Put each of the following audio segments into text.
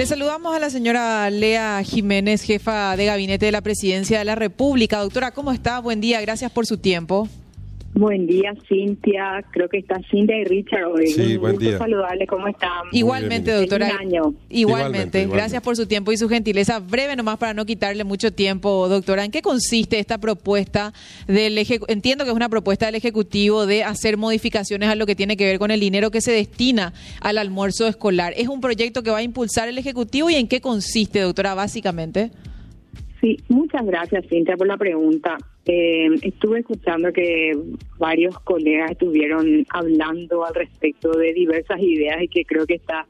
Le saludamos a la señora Lea Jiménez, jefa de gabinete de la Presidencia de la República. Doctora, ¿cómo está? Buen día, gracias por su tiempo. Buen día, Cintia. Creo que está Cintia y Richard hoy. Sí, Un buen gusto día. saludarle. ¿Cómo están? Igualmente, Feliz doctora. año. Igualmente. Igualmente, igualmente. Gracias por su tiempo y su gentileza. Breve nomás para no quitarle mucho tiempo, doctora. ¿En qué consiste esta propuesta del Eje- Entiendo que es una propuesta del Ejecutivo de hacer modificaciones a lo que tiene que ver con el dinero que se destina al almuerzo escolar. ¿Es un proyecto que va a impulsar el Ejecutivo y en qué consiste, doctora, básicamente? Sí, muchas gracias, Cintia, por la pregunta. Eh, estuve escuchando que varios colegas estuvieron hablando al respecto de diversas ideas y que creo que está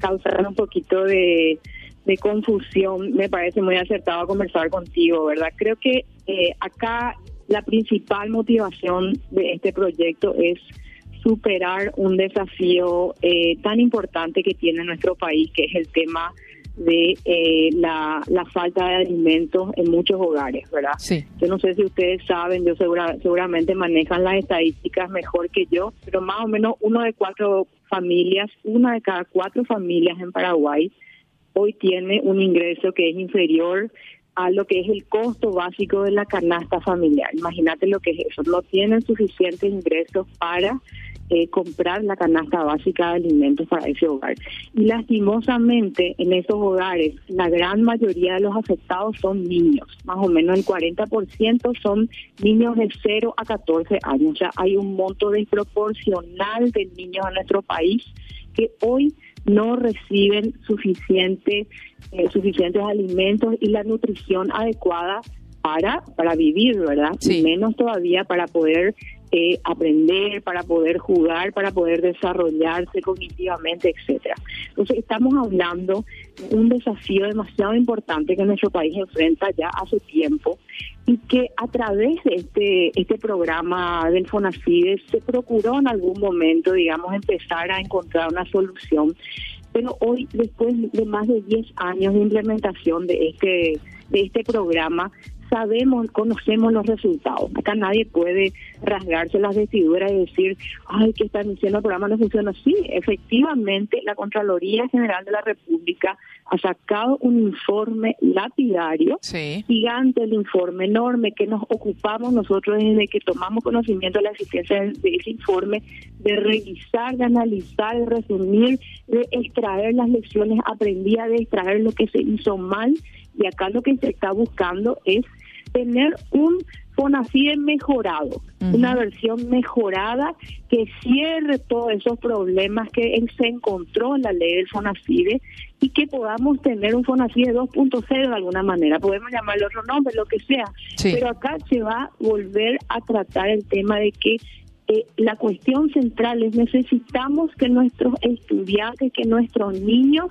causando un poquito de, de confusión. Me parece muy acertado conversar contigo, ¿verdad? Creo que eh, acá la principal motivación de este proyecto es superar un desafío eh, tan importante que tiene nuestro país, que es el tema de eh, la, la falta de alimentos en muchos hogares, ¿verdad? Sí. Yo no sé si ustedes saben, yo segura, seguramente manejan las estadísticas mejor que yo, pero más o menos uno de cuatro familias, una de cada cuatro familias en Paraguay hoy tiene un ingreso que es inferior a lo que es el costo básico de la canasta familiar. Imagínate lo que es eso. No tienen suficientes ingresos para eh, comprar la canasta básica de alimentos para ese hogar. Y lastimosamente en esos hogares la gran mayoría de los afectados son niños, más o menos el 40% son niños de 0 a 14 años. O sea, hay un monto desproporcional de niños en nuestro país que hoy no reciben suficiente, eh, suficientes alimentos y la nutrición adecuada para, para vivir, ¿verdad? Sí. Y menos todavía para poder eh, aprender, para poder jugar, para poder desarrollarse cognitivamente, etcétera. Entonces estamos hablando de un desafío demasiado importante que nuestro país enfrenta ya hace tiempo y que a través de este este programa del FONACIDE se procuró en algún momento, digamos, empezar a encontrar una solución. Pero hoy, después de más de 10 años de implementación de este de este programa, sabemos, conocemos los resultados. Acá nadie puede rasgarse las vestiduras y decir, ay, que están diciendo el programa no funciona. Sí, efectivamente, la Contraloría General de la República ha sacado un informe lapidario Sí. gigante el informe enorme que nos ocupamos nosotros desde que tomamos conocimiento de la existencia de, de ese informe, de revisar, de analizar, de resumir, de extraer las lecciones aprendidas, de extraer lo que se hizo mal y acá lo que se está buscando es tener un FONACIDE mejorado, una versión mejorada que cierre todos esos problemas que se encontró en la ley del FONACIDE y que podamos tener un FONACIDE 2.0 de alguna manera. Podemos llamarle otro nombre, lo que sea. Sí. Pero acá se va a volver a tratar el tema de que eh, la cuestión central es necesitamos que nuestros estudiantes, que nuestros niños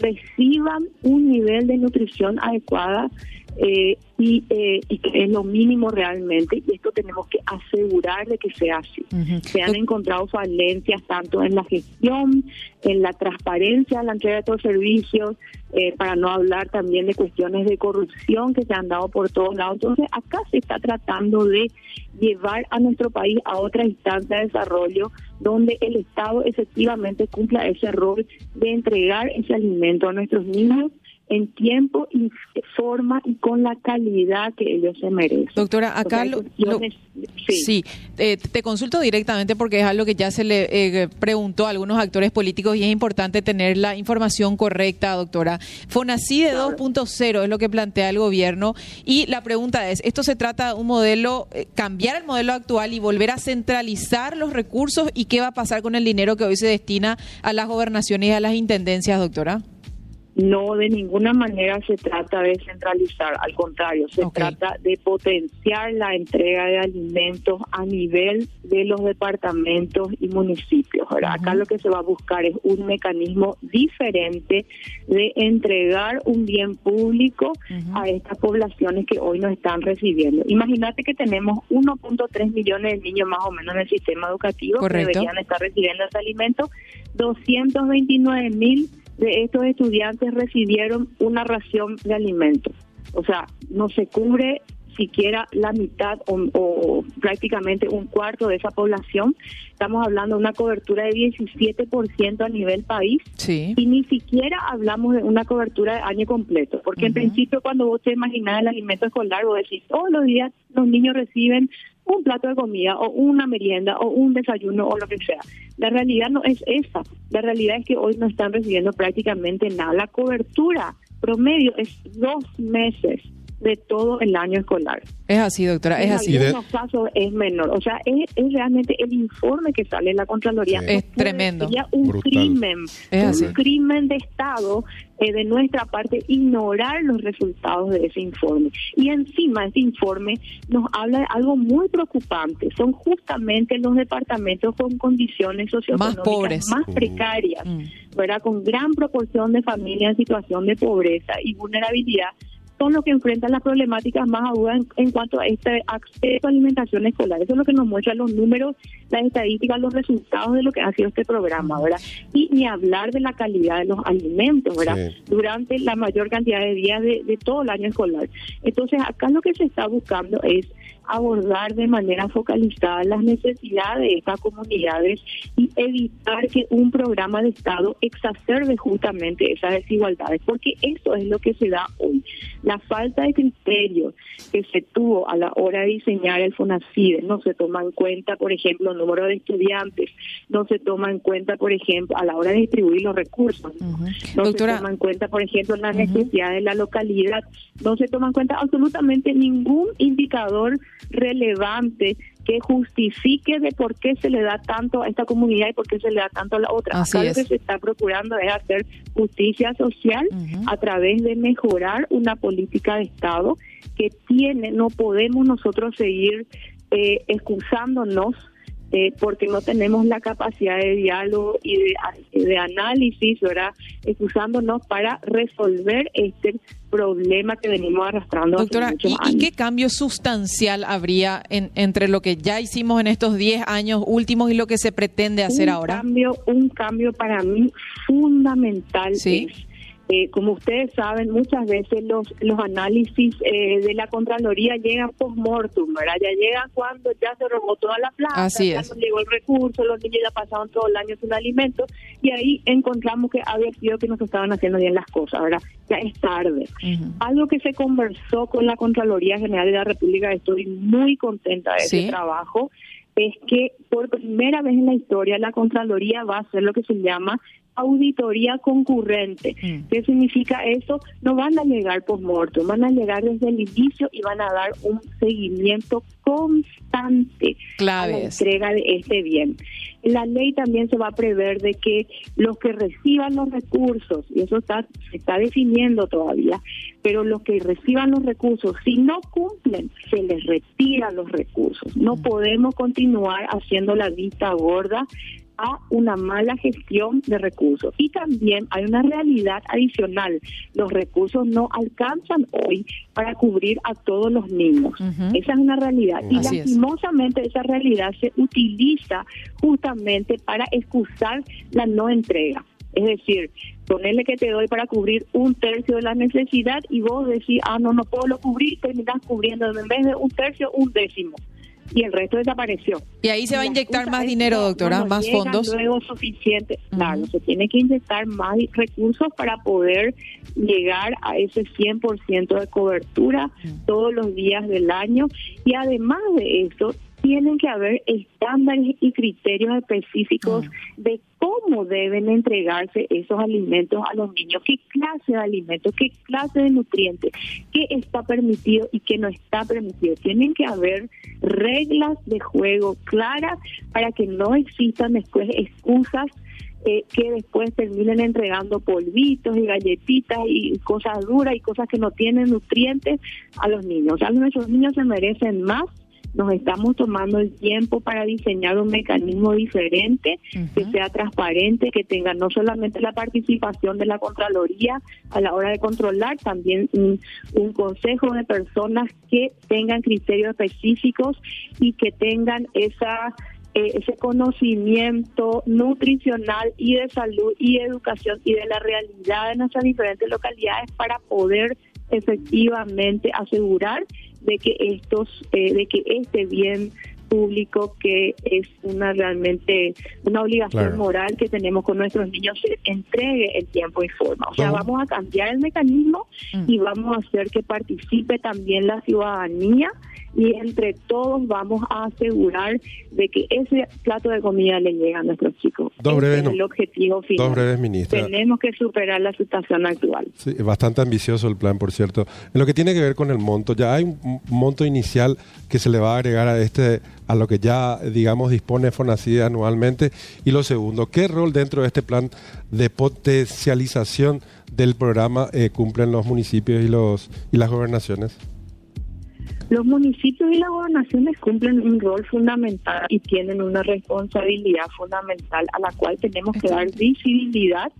reciban un nivel de nutrición adecuada eh, y, eh, y que es lo mínimo realmente y esto tenemos que asegurar de que sea así. Se han encontrado falencias tanto en la gestión, en la transparencia, en la entrega de estos servicios, eh, para no hablar también de cuestiones de corrupción que se han dado por todos lados. Entonces, acá se está tratando de llevar a nuestro país a otra instancia de desarrollo donde el Estado efectivamente cumpla ese rol de entregar ese alimento a nuestros niños en tiempo y forma y con la calidad que ellos se merecen. Doctora, acá hay lo, cuestiones- lo- sí. sí, eh, te consulto directamente porque es algo que ya se le eh, preguntó a algunos actores políticos y es importante tener la información correcta, doctora. FONACIDE Claro. 2.0 es lo que plantea el gobierno y la pregunta es, ¿esto se trata de un modelo, eh, cambiar el modelo actual y volver a centralizar los recursos y qué va a pasar con el dinero que hoy se destina a las gobernaciones y a las intendencias, doctora? No, de ninguna manera se trata de centralizar, al contrario, se trata de potenciar la entrega de alimentos a nivel de los departamentos y municipios. Acá lo que se va a buscar es un mecanismo diferente de entregar un bien público a estas poblaciones que hoy no están recibiendo. Imagínate que tenemos 1.3 millones de niños más o menos en el sistema educativo Correcto. que deberían estar recibiendo ese alimento, 229 mil de estos estudiantes recibieron una ración de alimentos. O sea, no se cubre siquiera la mitad o, prácticamente un cuarto de esa población. Estamos hablando de una cobertura de 17% a nivel país y ni siquiera hablamos de una cobertura de año completo, porque en principio cuando vos te imaginas el alimento escolar, vos decís, todos los días los niños reciben un plato de comida o una merienda o un desayuno o lo que sea. La realidad no es esa. La realidad es que hoy no están recibiendo prácticamente nada. La cobertura promedio es dos meses de todo el año escolar. Es así, doctora, es así. En algunos casos es menor. O sea, es, realmente el informe que sale en la Contraloría. Es tremendo. Sería un crimen, un crimen de Estado eh, de nuestra parte ignorar los resultados de ese informe. Y encima ese informe nos habla de algo muy preocupante. Son justamente los departamentos con condiciones socioeconómicas más, pobres. más precarias, mm. ¿verdad? con gran proporción de familias en situación de pobreza y vulnerabilidad son los que enfrentan las problemáticas más agudas en, cuanto a este acceso a alimentación escolar. Eso es lo que nos muestran los números, las estadísticas, los resultados de lo que ha sido este programa, ¿verdad? Y ni hablar de la calidad de los alimentos, ¿verdad? Durante la mayor cantidad de días de, de todo el año escolar. Entonces, acá lo que se está buscando es abordar de manera focalizada las necesidades de estas comunidades y evitar que un programa de Estado exacerbe justamente esas desigualdades, porque eso es lo que se da hoy. La falta de criterios que se tuvo a la hora de diseñar el FONACIDE, no se toma en cuenta, por ejemplo, el número de estudiantes, no se toma en cuenta, por ejemplo, a la hora de distribuir los recursos, no se toma en cuenta, por ejemplo, las necesidades de la localidad, no se toma en cuenta absolutamente ningún indicador relevante que justifique de por qué se le da tanto a esta comunidad y por qué se le da tanto a la otra. Acá lo que se está procurando es hacer justicia social a través de mejorar una política de Estado que tiene, no podemos nosotros seguir eh, excusándonos eh, porque no tenemos la capacidad de diálogo y de, análisis, ¿verdad? Excusándonos para resolver este problema que venimos arrastrando Doctora, hace muchos ¿y, ¿y qué cambio sustancial habría en, entre lo que ya hicimos en estos 10 años últimos y lo que se pretende hacer un ahora? Cambio, un cambio para mí fundamental ¿Sí? Eh, como ustedes saben, muchas veces los, los análisis eh, de la Contraloría llegan post-mortem, ¿verdad? Ya llegan cuando ya se robó toda la plata, ya no llegó el recurso, los niños ya pasaron todo el año sin alimentos, y ahí encontramos que había sido que nos estaban haciendo bien las cosas, ¿verdad? Ya es tarde. Algo que se conversó con la Contraloría General de la República, estoy muy contenta de ese trabajo, es que por primera vez en la historia la Contraloría va a hacer lo que se llama auditoría concurrente. Mm. ¿Qué significa eso? No van a llegar por muerto, van a llegar desde el inicio y van a dar un seguimiento constante a la entrega de este bien. La ley también se va a prever de que los que reciban los recursos, y eso está, se está definiendo todavía, pero los que reciban los recursos, si no cumplen, se les retiran los recursos. No mm. podemos continuar haciendo la vista gorda a una mala gestión de recursos. Y también hay una realidad adicional. Los recursos no alcanzan hoy para cubrir a todos los niños. Esa es una realidad. Y lastimosamente esa realidad se utiliza justamente para excusar la no entrega. Es decir, ponerle que te doy para cubrir un tercio de la necesidad y vos decís, ah, no, no puedo lo cubrir, terminas cubriendo en vez de un tercio, un décimo y el resto desapareció. Y ahí se va a inyectar más dinero, doctora, más fondos. Luego suficiente, claro, se tiene que inyectar más recursos para poder llegar a ese 100% de cobertura todos los días del año y además de eso tienen que haber estándares y criterios específicos de cómo deben entregarse esos alimentos a los niños, qué clase de alimentos, qué clase de nutrientes, qué está permitido y qué no está permitido. Tienen que haber reglas de juego claras para que no existan después excusas eh, que después terminen entregando polvitos y galletitas y cosas duras y cosas que no tienen nutrientes a los niños. O sea, nuestros niños se merecen más nos estamos tomando el tiempo para diseñar un mecanismo diferente, que sea transparente, que tenga no solamente la participación de la Contraloría a la hora de controlar, también un, consejo de personas que tengan criterios específicos y que tengan esa eh, ese conocimiento nutricional y de salud y educación y de la realidad de nuestras diferentes localidades para poder efectivamente asegurar de que estos, eh, de que este bien público que es una realmente una obligación moral que tenemos con nuestros niños se entregue el tiempo y forma. O sea, vamos a cambiar el mecanismo mm. y vamos a hacer que participe también la ciudadanía y entre todos vamos a asegurar de que ese plato de comida le llegue a nuestros chicos. Dos es el objetivo final. Dos breves, ministra. Tenemos que superar la situación actual. Sí, bastante ambicioso el plan, por cierto. En lo que tiene que ver con el monto, ya hay un monto inicial que se le va a agregar a este a lo que ya, digamos, dispone FONACID anualmente. Y lo segundo, ¿qué rol dentro de este plan de potencialización del programa eh, cumplen los municipios y, los, y las gobernaciones? Los municipios y las gobernaciones cumplen un rol fundamental y tienen una responsabilidad fundamental a la cual tenemos que dar visibilidad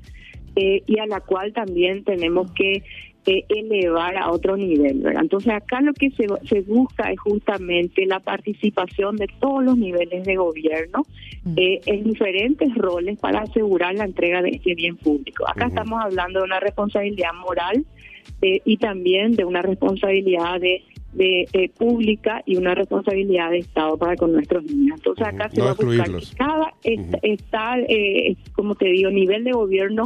eh, y a la cual también tenemos que eh, elevar a otro nivel. ¿verdad? Entonces acá lo que se, se busca es justamente la participación de todos los niveles de gobierno mm. eh, en diferentes roles para asegurar la entrega de este bien público. Acá estamos hablando de una responsabilidad moral y también de una responsabilidad de de eh, pública y una responsabilidad de Estado para con nuestros niños. Entonces acá se va a buscar que cada está, eh, como te digo, nivel de gobierno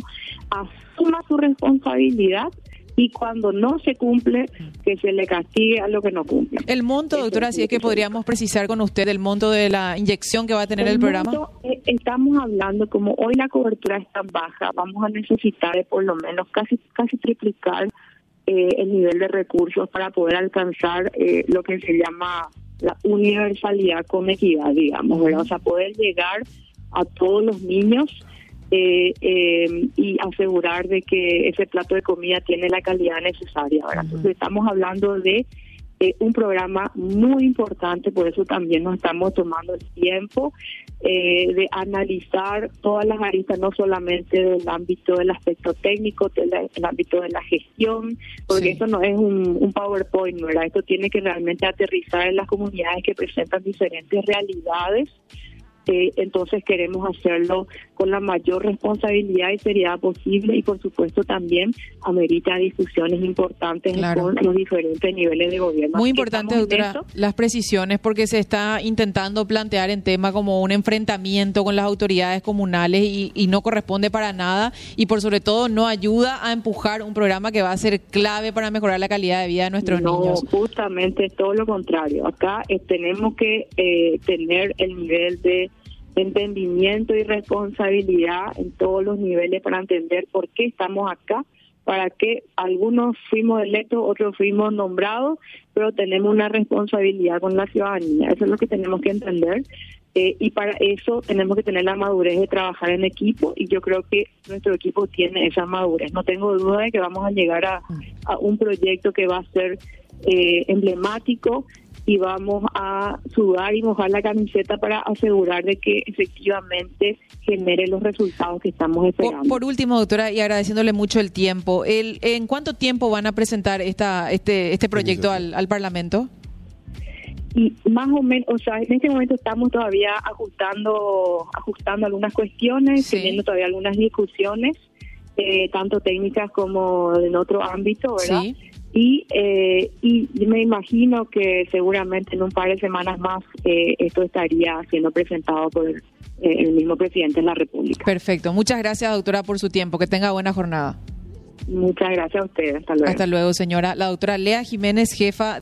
asuma su responsabilidad y cuando no se cumple, que se le castigue a lo que no cumple. El monto, doctora, si es que podríamos precisar con usted el monto de la inyección que va a tener el, programa. Eh, estamos hablando, como hoy la cobertura es tan baja, vamos a necesitar de por lo menos casi, casi triplicar eh, el nivel de recursos para poder alcanzar eh, lo que se llama la universalidad con equidad, digamos, ¿verdad? O sea, poder llegar a todos los niños eh, y asegurar de que ese plato de comida tiene la calidad necesaria, ¿verdad? Entonces estamos hablando de un programa muy importante, por eso también nos estamos tomando el tiempo eh, de analizar todas las aristas, no solamente del ámbito del aspecto técnico, del ámbito de la gestión, porque eso no es un, un PowerPoint, ¿verdad? Esto tiene que realmente aterrizar en las comunidades que presentan diferentes realidades eh, entonces queremos hacerlo con la mayor responsabilidad y seriedad posible y por supuesto también amerita discusiones importantes con los diferentes niveles de gobierno. Muy importante, doctora, las precisiones porque se está intentando plantear en tema como un enfrentamiento con las autoridades comunales y, y no corresponde para nada y por sobre todo no ayuda a empujar un programa que va a ser clave para mejorar la calidad de vida de nuestros niños. No, justamente todo lo contrario. Acá eh, tenemos que eh, tener el nivel de entendimiento y responsabilidad en todos los niveles para entender por qué estamos acá, para que algunos fuimos electos, otros fuimos nombrados, pero tenemos una responsabilidad con la ciudadanía. Eso es lo que tenemos que entender. Eh, y para eso tenemos que tener la madurez de trabajar en equipo y yo creo que nuestro equipo tiene esa madurez. No tengo duda de que vamos a llegar a, a un proyecto que va a ser eh, emblemático y vamos a sudar y mojar la camiseta para asegurar de que efectivamente genere los resultados que estamos esperando. Por, último, doctora, y agradeciéndole mucho el tiempo, el, ¿en cuánto tiempo van a presentar esta este este proyecto al, al Parlamento? y más o menos, o sea, en este momento estamos todavía ajustando ajustando algunas cuestiones, teniendo todavía algunas discusiones, eh, tanto técnicas como en otro ámbito, ¿verdad? Sí. Y, eh, y me imagino que seguramente en un par de semanas más eh, esto estaría siendo presentado por el, eh, el mismo presidente de la República. Perfecto. Muchas gracias, doctora, por su tiempo. Que tenga buena jornada. Muchas gracias a usted. Hasta luego. Hasta luego, señora. La doctora Lea Jiménez, jefa.